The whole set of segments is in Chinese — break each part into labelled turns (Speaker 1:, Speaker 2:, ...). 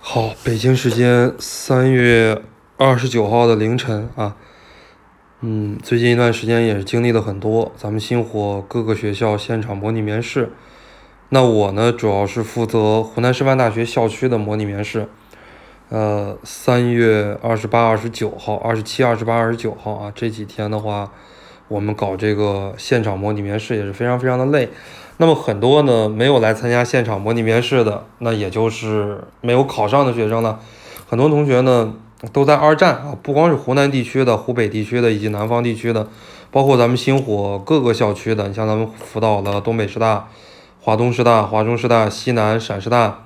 Speaker 1: 好，北京时间三月二十九号的凌晨啊，嗯，最近一段时间也是经历了很多，咱们星火各个学校现场模拟面试。那我呢，主要是负责湖南师范大学校区的模拟面试。呃，三月二十八、二十九号、二十七、二十八、二十九号啊，这几天的话，我们搞这个现场模拟面试也是非常非常的累。那么很多呢没有来参加现场模拟面试的，那也就是没有考上的学生呢，很多同学呢都在二战啊，不光是湖南地区的、湖北地区的以及南方地区的，包括咱们星火各个校区的，你像咱们辅导的东北师大、华东师大、华中师大、西南陕师大、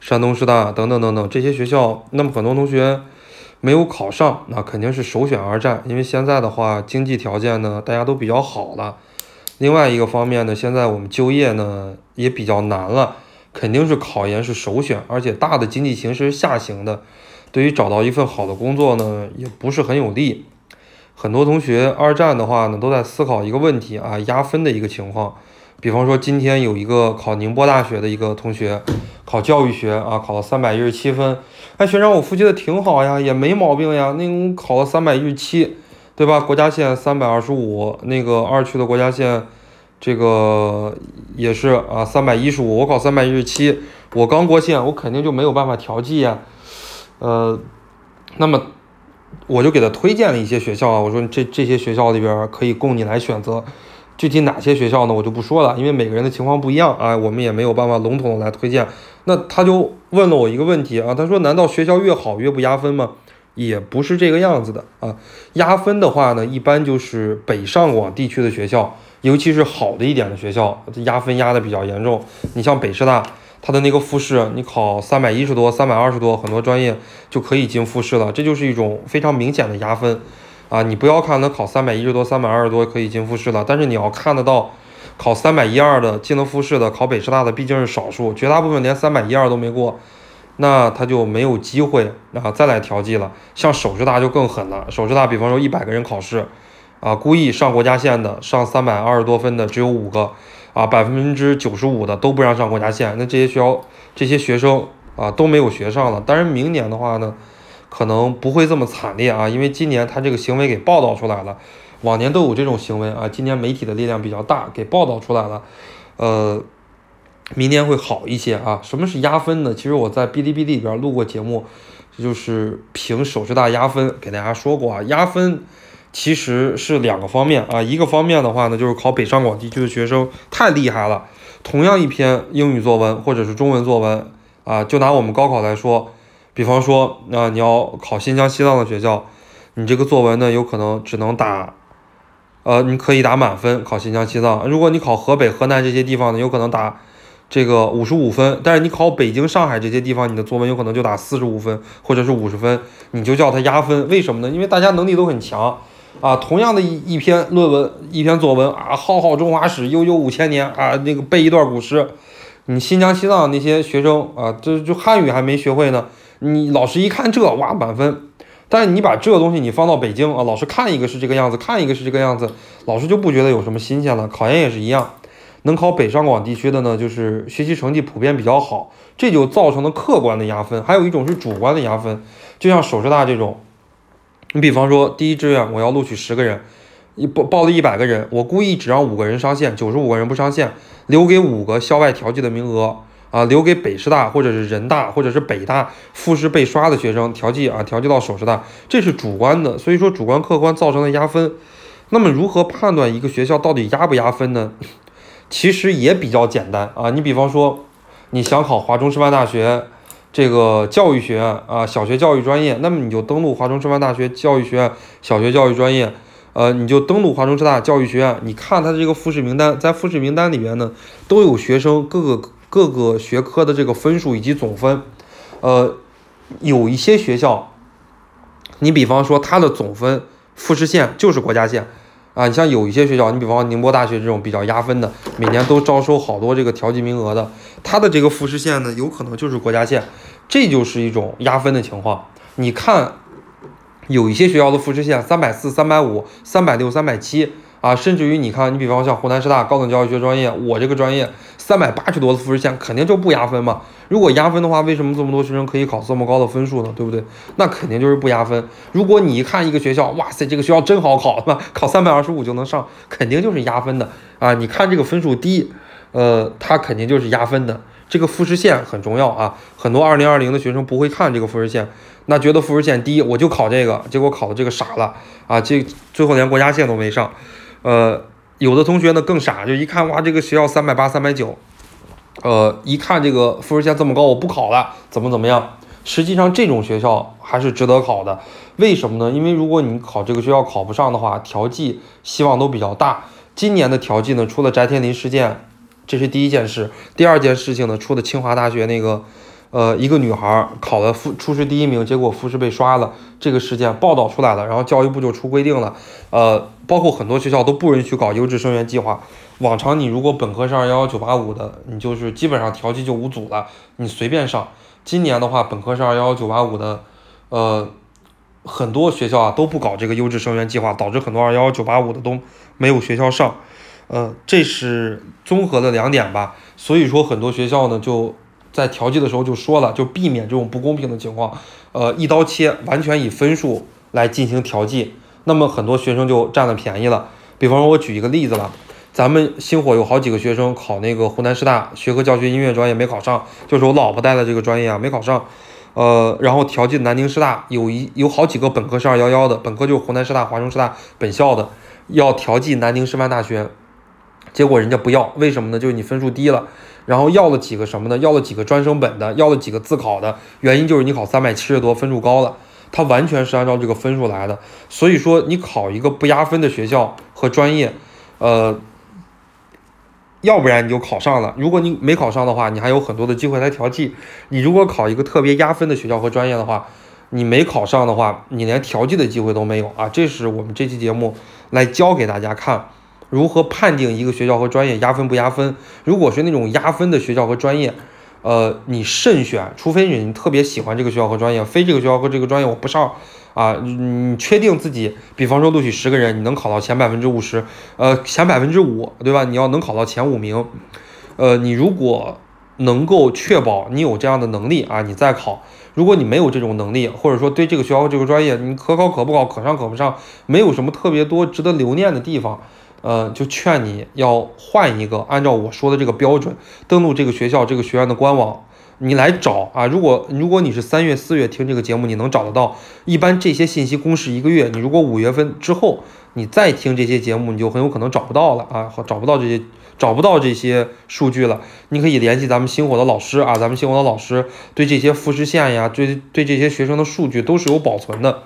Speaker 1: 山东师大等等等等这些学校，那么很多同学没有考上，那肯定是首选二战，因为现在的话经济条件呢大家都比较好了。另外一个方面呢，现在我们就业呢也比较难了，肯定是考研是首选，而且大的经济形势下行的，对于找到一份好的工作呢也不是很有利。很多同学二战的话呢都在思考一个问题啊，压分的一个情况。比方说今天有一个考宁波大学的一个同学，考教育学啊，考了三百一十七分。哎，学长我复习的挺好呀，也没毛病呀，那考了三百一十七。对吧？国家线三百二十五，那个二区的国家线，这个也是啊，三百一十五。我考三百一十七，我刚过线，我肯定就没有办法调剂呀。呃，那么我就给他推荐了一些学校啊，我说这这些学校里边可以供你来选择。具体哪些学校呢？我就不说了，因为每个人的情况不一样啊，我们也没有办法笼统的来推荐。那他就问了我一个问题啊，他说：难道学校越好越不压分吗？也不是这个样子的啊，压分的话呢，一般就是北上广地区的学校，尤其是好的一点的学校，压分压的比较严重。你像北师大，它的那个复试，你考三百一十多、三百二十多，很多专业就可以进复试了，这就是一种非常明显的压分啊。你不要看能考三百一十多、三百二十多可以进复试了，但是你要看得到，考三百一二的进了复试的，考北师大的毕竟是少数，绝大部分连三百一二都没过。那他就没有机会啊再来调剂了。像首师大就更狠了，首师大比方说一百个人考试，啊，故意上国家线的，上三百二十多分的只有五个，啊，百分之九十五的都不让上国家线。那这些学校这些学生啊都没有学上了。当然明年的话呢，可能不会这么惨烈啊，因为今年他这个行为给报道出来了，往年都有这种行为啊，今年媒体的力量比较大，给报道出来了，呃。明年会好一些啊？什么是压分呢？其实我在哔哩哔哩里边录过节目，这就是评首师大压分，给大家说过啊。压分其实是两个方面啊，一个方面的话呢，就是考北上广地区的学生太厉害了，同样一篇英语作文或者是中文作文啊，就拿我们高考来说，比方说啊，你要考新疆、西藏的学校，你这个作文呢，有可能只能打，呃，你可以打满分考新疆、西藏。如果你考河北、河南这些地方呢，有可能打。这个五十五分，但是你考北京、上海这些地方，你的作文有可能就打四十五分或者是五十分，你就叫它压分。为什么呢？因为大家能力都很强啊。同样的一一篇论文、一篇作文啊，浩浩中华史，悠悠五千年啊，那个背一段古诗，你新疆、西藏那些学生啊，这就汉语还没学会呢，你老师一看这哇满分，但是你把这个东西你放到北京啊，老师看一个是这个样子，看一个是这个样子，老师就不觉得有什么新鲜了。考研也是一样。能考北上广地区的呢，就是学习成绩普遍比较好，这就造成了客观的压分。还有一种是主观的压分，就像首师大这种，你比方说第一志愿我要录取十个人，一报报了一百个人，我故意只让五个人上线，九十五个人不上线，留给五个校外调剂的名额啊，留给北师大或者是人大或者是北大复试被刷的学生调剂啊，调剂到首师大，这是主观的。所以说主观客观造成的压分，那么如何判断一个学校到底压不压分呢？其实也比较简单啊，你比方说，你想考华中师范大学这个教育学院啊，小学教育专业，那么你就登录华中师范大学教育学院小学教育专业，呃，你就登录华中师大教育学院，你看它这个复试名单，在复试名单里面呢，都有学生各个各个学科的这个分数以及总分，呃，有一些学校，你比方说它的总分复试线就是国家线。啊，你像有一些学校，你比方宁波大学这种比较压分的，每年都招收好多这个调剂名额的，它的这个复试线呢，有可能就是国家线，这就是一种压分的情况。你看，有一些学校的复试线三百四、三百五、三百六、三百七啊，甚至于你看，你比方像湖南师大高等教育学专业，我这个专业三百八十多的复试线，肯定就不压分嘛。如果压分的话，为什么这么多学生可以考这么高的分数呢？对不对？那肯定就是不压分。如果你一看一个学校，哇塞，这个学校真好考，是吧？考三百二十五就能上，肯定就是压分的啊。你看这个分数低，呃，它肯定就是压分的。这个复试线很重要啊，很多二零二零的学生不会看这个复试线，那觉得复试线低，我就考这个，结果考的这个傻了啊，这最后连国家线都没上。呃，有的同学呢更傻，就一看哇，这个学校三百八、三百九，呃，一看这个分数线这么高，我不考了，怎么怎么样？实际上这种学校还是值得考的，为什么呢？因为如果你考这个学校考不上的话，调剂希望都比较大。今年的调剂呢，出了翟天临事件。这是第一件事，第二件事情呢，出的清华大学那个，呃，一个女孩考了复初试第一名，结果复试被刷了，这个事件报道出来了，然后教育部就出规定了，呃，包括很多学校都不允许搞优质生源计划。往常你如果本科是二幺幺九八五的，你就是基本上调剂就无阻了，你随便上。今年的话，本科是二幺幺九八五的，呃，很多学校啊都不搞这个优质生源计划，导致很多二幺幺九八五的都没有学校上。呃，这是综合的两点吧，所以说很多学校呢就在调剂的时候就说了，就避免这种不公平的情况，呃，一刀切，完全以分数来进行调剂，那么很多学生就占了便宜了。比方说，我举一个例子吧，咱们星火有好几个学生考那个湖南师大学科教学音乐专业没考上，就是我老婆带的这个专业啊没考上，呃，然后调剂南京师大有一有好几个本科是二幺幺的，本科就是湖南师大、华中师大本校的，要调剂南京师范大学。结果人家不要，为什么呢？就是你分数低了，然后要了几个什么呢？要了几个专升本的，要了几个自考的，原因就是你考三百七十多，分数高了，他完全是按照这个分数来的。所以说你考一个不压分的学校和专业，呃，要不然你就考上了。如果你没考上的话，你还有很多的机会来调剂。你如果考一个特别压分的学校和专业的话，你没考上的话，你连调剂的机会都没有啊！这是我们这期节目来教给大家看。如何判定一个学校和专业压分不压分？如果是那种压分的学校和专业，呃，你慎选，除非你特别喜欢这个学校和专业，非这个学校和这个专业我不上啊。你确定自己，比方说录取十个人，你能考到前百分之五十，呃，前百分之五，对吧？你要能考到前五名，呃，你如果能够确保你有这样的能力啊，你再考。如果你没有这种能力，或者说对这个学校这个专业，你可考可不考，可上可不上，没有什么特别多值得留念的地方。呃，就劝你要换一个，按照我说的这个标准，登录这个学校、这个学院的官网，你来找啊。如果如果你是三月、四月听这个节目，你能找得到。一般这些信息公示一个月，你如果五月份之后你再听这些节目，你就很有可能找不到了啊，找不到这些找不到这些数据了。你可以联系咱们星火的老师啊，咱们星火的老师对这些复试线呀，对对这些学生的数据都是有保存的。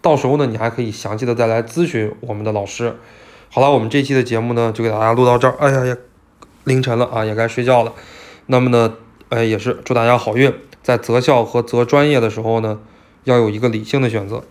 Speaker 1: 到时候呢，你还可以详细的再来咨询我们的老师。好了，我们这期的节目呢，就给大家录到这儿。哎呀呀，凌晨了啊，也该睡觉了。那么呢，哎，也是祝大家好运，在择校和择专业的时候呢，要有一个理性的选择。